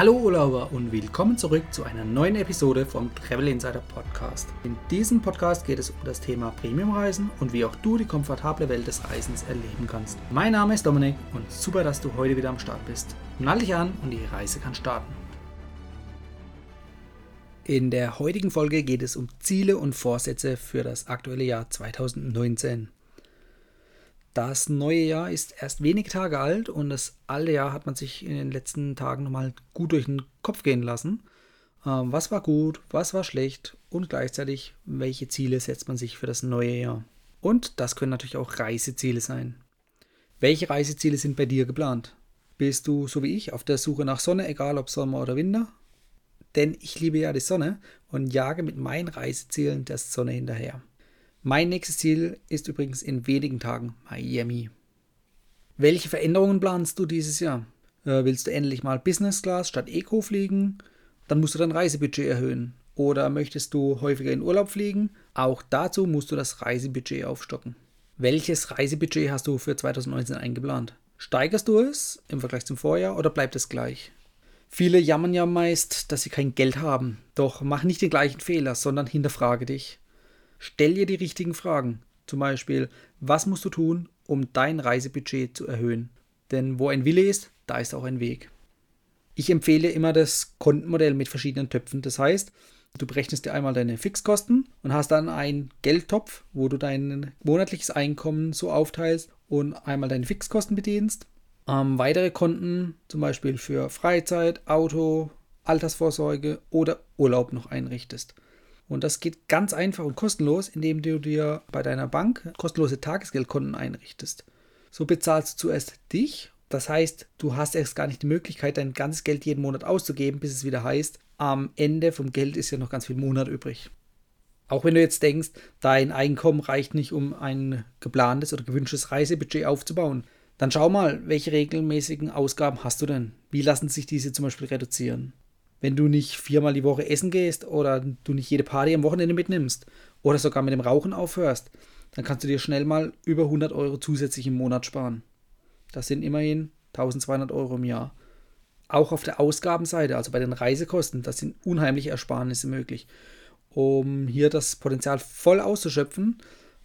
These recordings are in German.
Hallo Urlauber und willkommen zurück zu einer neuen Episode vom Travel Insider Podcast. In diesem Podcast geht es um das Thema Premiumreisen und wie auch du die komfortable Welt des Reisens erleben kannst. Mein Name ist Dominik und super, dass du heute wieder am Start bist. Nall dich an und die Reise kann starten. In der heutigen Folge geht es um Ziele und Vorsätze für das aktuelle Jahr 2019. Das neue Jahr ist erst wenige Tage alt und das alte Jahr hat man sich in den letzten Tagen nochmal gut durch den Kopf gehen lassen. Ähm, was war gut, was war schlecht und gleichzeitig, welche Ziele setzt man sich für das neue Jahr. Und das können natürlich auch Reiseziele sein. Welche Reiseziele sind bei dir geplant? Bist du, so wie ich, auf der Suche nach Sonne, egal ob Sommer oder Winter? Denn ich liebe ja die Sonne und jage mit meinen Reisezielen der Sonne hinterher. Mein nächstes Ziel ist übrigens in wenigen Tagen Miami. Welche Veränderungen planst du dieses Jahr? Äh, willst du endlich mal Business Class statt Eco fliegen? Dann musst du dein Reisebudget erhöhen. Oder möchtest du häufiger in Urlaub fliegen? Auch dazu musst du das Reisebudget aufstocken. Welches Reisebudget hast du für 2019 eingeplant? Steigerst du es im Vergleich zum Vorjahr oder bleibt es gleich? Viele jammern ja meist, dass sie kein Geld haben. Doch mach nicht den gleichen Fehler, sondern hinterfrage dich. Stell dir die richtigen Fragen. Zum Beispiel, was musst du tun, um dein Reisebudget zu erhöhen? Denn wo ein Wille ist, da ist auch ein Weg. Ich empfehle immer das Kontenmodell mit verschiedenen Töpfen. Das heißt, du berechnest dir einmal deine Fixkosten und hast dann einen Geldtopf, wo du dein monatliches Einkommen so aufteilst und einmal deine Fixkosten bedienst. Ähm, weitere Konten, zum Beispiel für Freizeit, Auto, Altersvorsorge oder Urlaub noch einrichtest. Und das geht ganz einfach und kostenlos, indem du dir bei deiner Bank kostenlose Tagesgeldkonten einrichtest. So bezahlst du zuerst dich. Das heißt, du hast erst gar nicht die Möglichkeit, dein ganzes Geld jeden Monat auszugeben, bis es wieder heißt, am Ende vom Geld ist ja noch ganz viel Monat übrig. Auch wenn du jetzt denkst, dein Einkommen reicht nicht, um ein geplantes oder gewünschtes Reisebudget aufzubauen, dann schau mal, welche regelmäßigen Ausgaben hast du denn? Wie lassen sich diese zum Beispiel reduzieren? Wenn du nicht viermal die Woche essen gehst oder du nicht jede Party am Wochenende mitnimmst oder sogar mit dem Rauchen aufhörst, dann kannst du dir schnell mal über 100 Euro zusätzlich im Monat sparen. Das sind immerhin 1200 Euro im Jahr. Auch auf der Ausgabenseite, also bei den Reisekosten, das sind unheimliche Ersparnisse möglich. Um hier das Potenzial voll auszuschöpfen,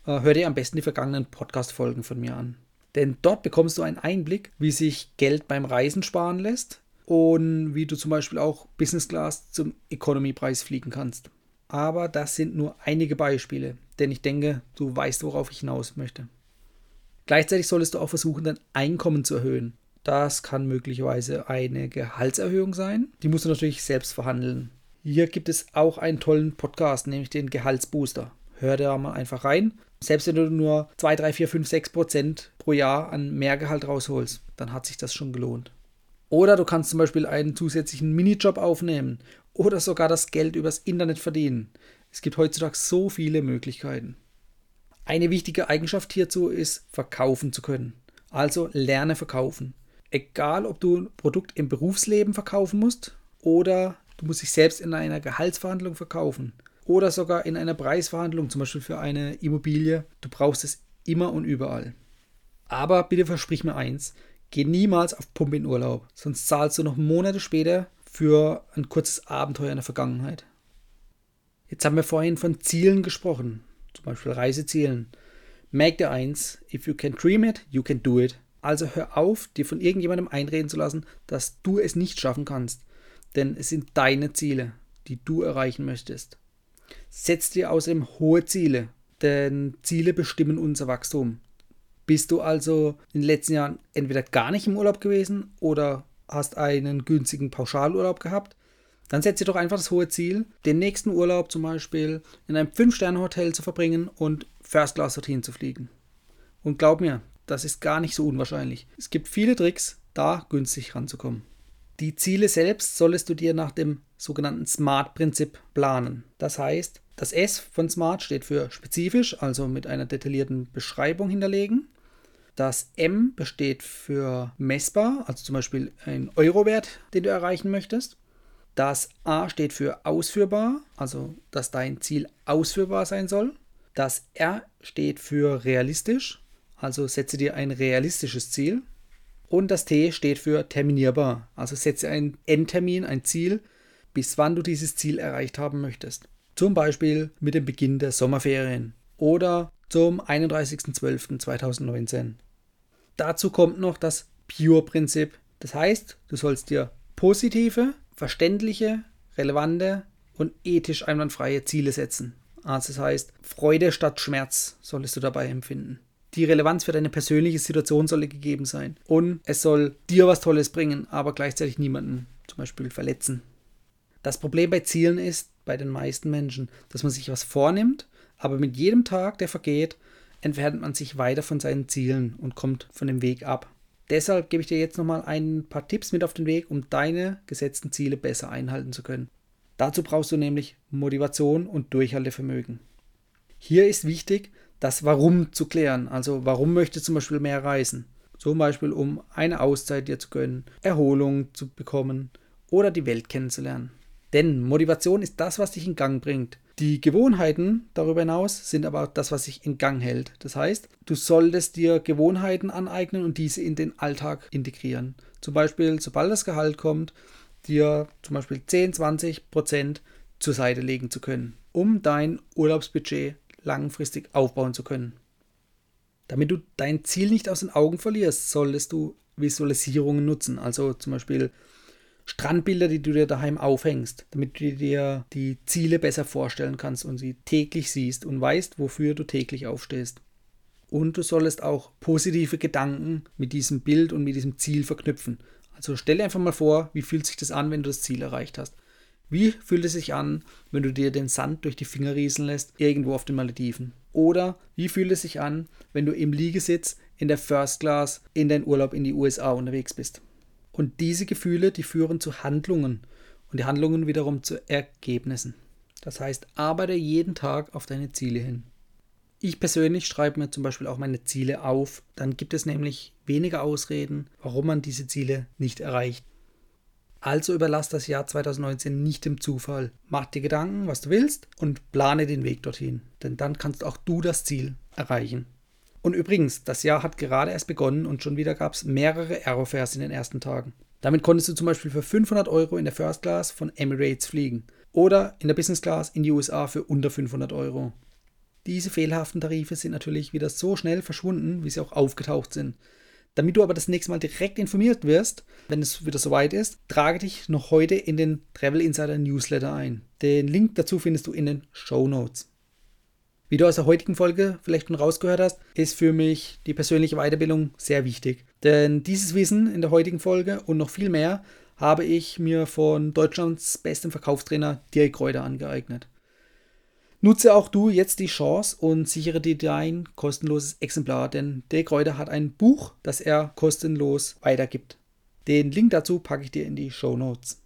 äh, hör dir am besten die vergangenen Podcast-Folgen von mir an. Denn dort bekommst du einen Einblick, wie sich Geld beim Reisen sparen lässt, und wie du zum Beispiel auch Business Class zum Economy-Preis fliegen kannst. Aber das sind nur einige Beispiele, denn ich denke, du weißt, worauf ich hinaus möchte. Gleichzeitig solltest du auch versuchen, dein Einkommen zu erhöhen. Das kann möglicherweise eine Gehaltserhöhung sein. Die musst du natürlich selbst verhandeln. Hier gibt es auch einen tollen Podcast, nämlich den Gehaltsbooster. Hör da mal einfach rein. Selbst wenn du nur 2, 3, 4, 5, 6 Prozent pro Jahr an Mehrgehalt rausholst, dann hat sich das schon gelohnt. Oder du kannst zum Beispiel einen zusätzlichen Minijob aufnehmen oder sogar das Geld übers Internet verdienen. Es gibt heutzutage so viele Möglichkeiten. Eine wichtige Eigenschaft hierzu ist, verkaufen zu können. Also lerne verkaufen. Egal, ob du ein Produkt im Berufsleben verkaufen musst oder du musst dich selbst in einer Gehaltsverhandlung verkaufen oder sogar in einer Preisverhandlung, zum Beispiel für eine Immobilie. Du brauchst es immer und überall. Aber bitte versprich mir eins, Geh niemals auf Pumpe in Urlaub, sonst zahlst du noch Monate später für ein kurzes Abenteuer in der Vergangenheit. Jetzt haben wir vorhin von Zielen gesprochen, zum Beispiel Reisezielen. Merk dir eins, if you can dream it, you can do it. Also hör auf, dir von irgendjemandem einreden zu lassen, dass du es nicht schaffen kannst. Denn es sind deine Ziele, die du erreichen möchtest. Setz dir außerdem hohe Ziele, denn Ziele bestimmen unser Wachstum. Bist du also in den letzten Jahren entweder gar nicht im Urlaub gewesen oder hast einen günstigen Pauschalurlaub gehabt? Dann setz dir doch einfach das hohe Ziel, den nächsten Urlaub zum Beispiel in einem 5-Sterne-Hotel zu verbringen und First Class dorthin zu fliegen. Und glaub mir, das ist gar nicht so unwahrscheinlich. Es gibt viele Tricks, da günstig ranzukommen. Die Ziele selbst solltest du dir nach dem sogenannten SMART-Prinzip planen. Das heißt, das S von SMART steht für spezifisch, also mit einer detaillierten Beschreibung hinterlegen. Das M besteht für messbar, also zum Beispiel ein Eurowert, den du erreichen möchtest. Das A steht für ausführbar, also dass dein Ziel ausführbar sein soll. Das R steht für realistisch, also setze dir ein realistisches Ziel. Und das T steht für terminierbar. Also setze einen Endtermin, ein Ziel, bis wann du dieses Ziel erreicht haben möchtest. Zum Beispiel mit dem Beginn der Sommerferien oder zum 31.12.2019. Dazu kommt noch das Pure-Prinzip. Das heißt, du sollst dir positive, verständliche, relevante und ethisch einwandfreie Ziele setzen. Also das heißt, Freude statt Schmerz solltest du dabei empfinden. Die Relevanz für deine persönliche Situation soll gegeben sein. Und es soll dir was Tolles bringen, aber gleichzeitig niemanden zum Beispiel verletzen. Das Problem bei Zielen ist, bei den meisten Menschen, dass man sich was vornimmt, aber mit jedem Tag, der vergeht, entfernt man sich weiter von seinen Zielen und kommt von dem Weg ab. Deshalb gebe ich dir jetzt nochmal ein paar Tipps mit auf den Weg, um deine gesetzten Ziele besser einhalten zu können. Dazu brauchst du nämlich Motivation und Durchhaltevermögen. Hier ist wichtig, das Warum zu klären. Also warum möchtest du zum Beispiel mehr reisen? Zum Beispiel, um eine Auszeit dir zu gönnen, Erholung zu bekommen oder die Welt kennenzulernen. Denn Motivation ist das, was dich in Gang bringt. Die Gewohnheiten darüber hinaus sind aber auch das, was sich in Gang hält. Das heißt, du solltest dir Gewohnheiten aneignen und diese in den Alltag integrieren. Zum Beispiel, sobald das Gehalt kommt, dir zum Beispiel 10, 20 Prozent zur Seite legen zu können, um dein Urlaubsbudget langfristig aufbauen zu können. Damit du dein Ziel nicht aus den Augen verlierst, solltest du Visualisierungen nutzen. Also zum Beispiel Strandbilder, die du dir daheim aufhängst, damit du dir die Ziele besser vorstellen kannst und sie täglich siehst und weißt, wofür du täglich aufstehst. Und du solltest auch positive Gedanken mit diesem Bild und mit diesem Ziel verknüpfen. Also stell dir einfach mal vor, wie fühlt sich das an, wenn du das Ziel erreicht hast. Wie fühlt es sich an, wenn du dir den Sand durch die Finger rieseln lässt, irgendwo auf den Malediven? Oder wie fühlt es sich an, wenn du im Liegesitz in der First Class in deinen Urlaub in die USA unterwegs bist? Und diese Gefühle, die führen zu Handlungen und die Handlungen wiederum zu Ergebnissen. Das heißt, arbeite jeden Tag auf deine Ziele hin. Ich persönlich schreibe mir zum Beispiel auch meine Ziele auf. Dann gibt es nämlich weniger Ausreden, warum man diese Ziele nicht erreicht. Also überlass das Jahr 2019 nicht dem Zufall. Mach dir Gedanken, was du willst und plane den Weg dorthin. Denn dann kannst auch du das Ziel erreichen. Und übrigens, das Jahr hat gerade erst begonnen und schon wieder gab es mehrere Aerofares in den ersten Tagen. Damit konntest du zum Beispiel für 500 Euro in der First Class von Emirates fliegen oder in der Business Class in die USA für unter 500 Euro. Diese fehlerhaften Tarife sind natürlich wieder so schnell verschwunden, wie sie auch aufgetaucht sind. Damit du aber das nächste Mal direkt informiert wirst, wenn es wieder soweit ist, trage dich noch heute in den Travel Insider Newsletter ein. Den Link dazu findest du in den Show Notes. Wie du aus der heutigen Folge vielleicht schon rausgehört hast, ist für mich die persönliche Weiterbildung sehr wichtig. Denn dieses Wissen in der heutigen Folge und noch viel mehr habe ich mir von Deutschlands bestem Verkaufstrainer Dirk Kräuter angeeignet. Nutze auch du jetzt die Chance und sichere dir dein kostenloses Exemplar, denn Dirk Kräuter hat ein Buch, das er kostenlos weitergibt. Den Link dazu packe ich dir in die Show Notes.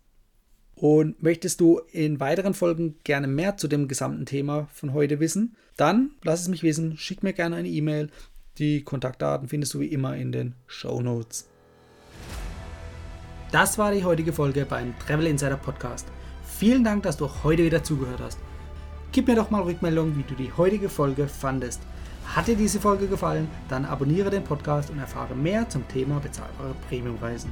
Und möchtest du in weiteren Folgen gerne mehr zu dem gesamten Thema von heute wissen, dann lass es mich wissen, schick mir gerne eine E-Mail. Die Kontaktdaten findest du wie immer in den Show Notes. Das war die heutige Folge beim Travel Insider Podcast. Vielen Dank, dass du heute wieder zugehört hast. Gib mir doch mal Rückmeldung, wie du die heutige Folge fandest. Hat dir diese Folge gefallen, dann abonniere den Podcast und erfahre mehr zum Thema bezahlbare Premiumreisen.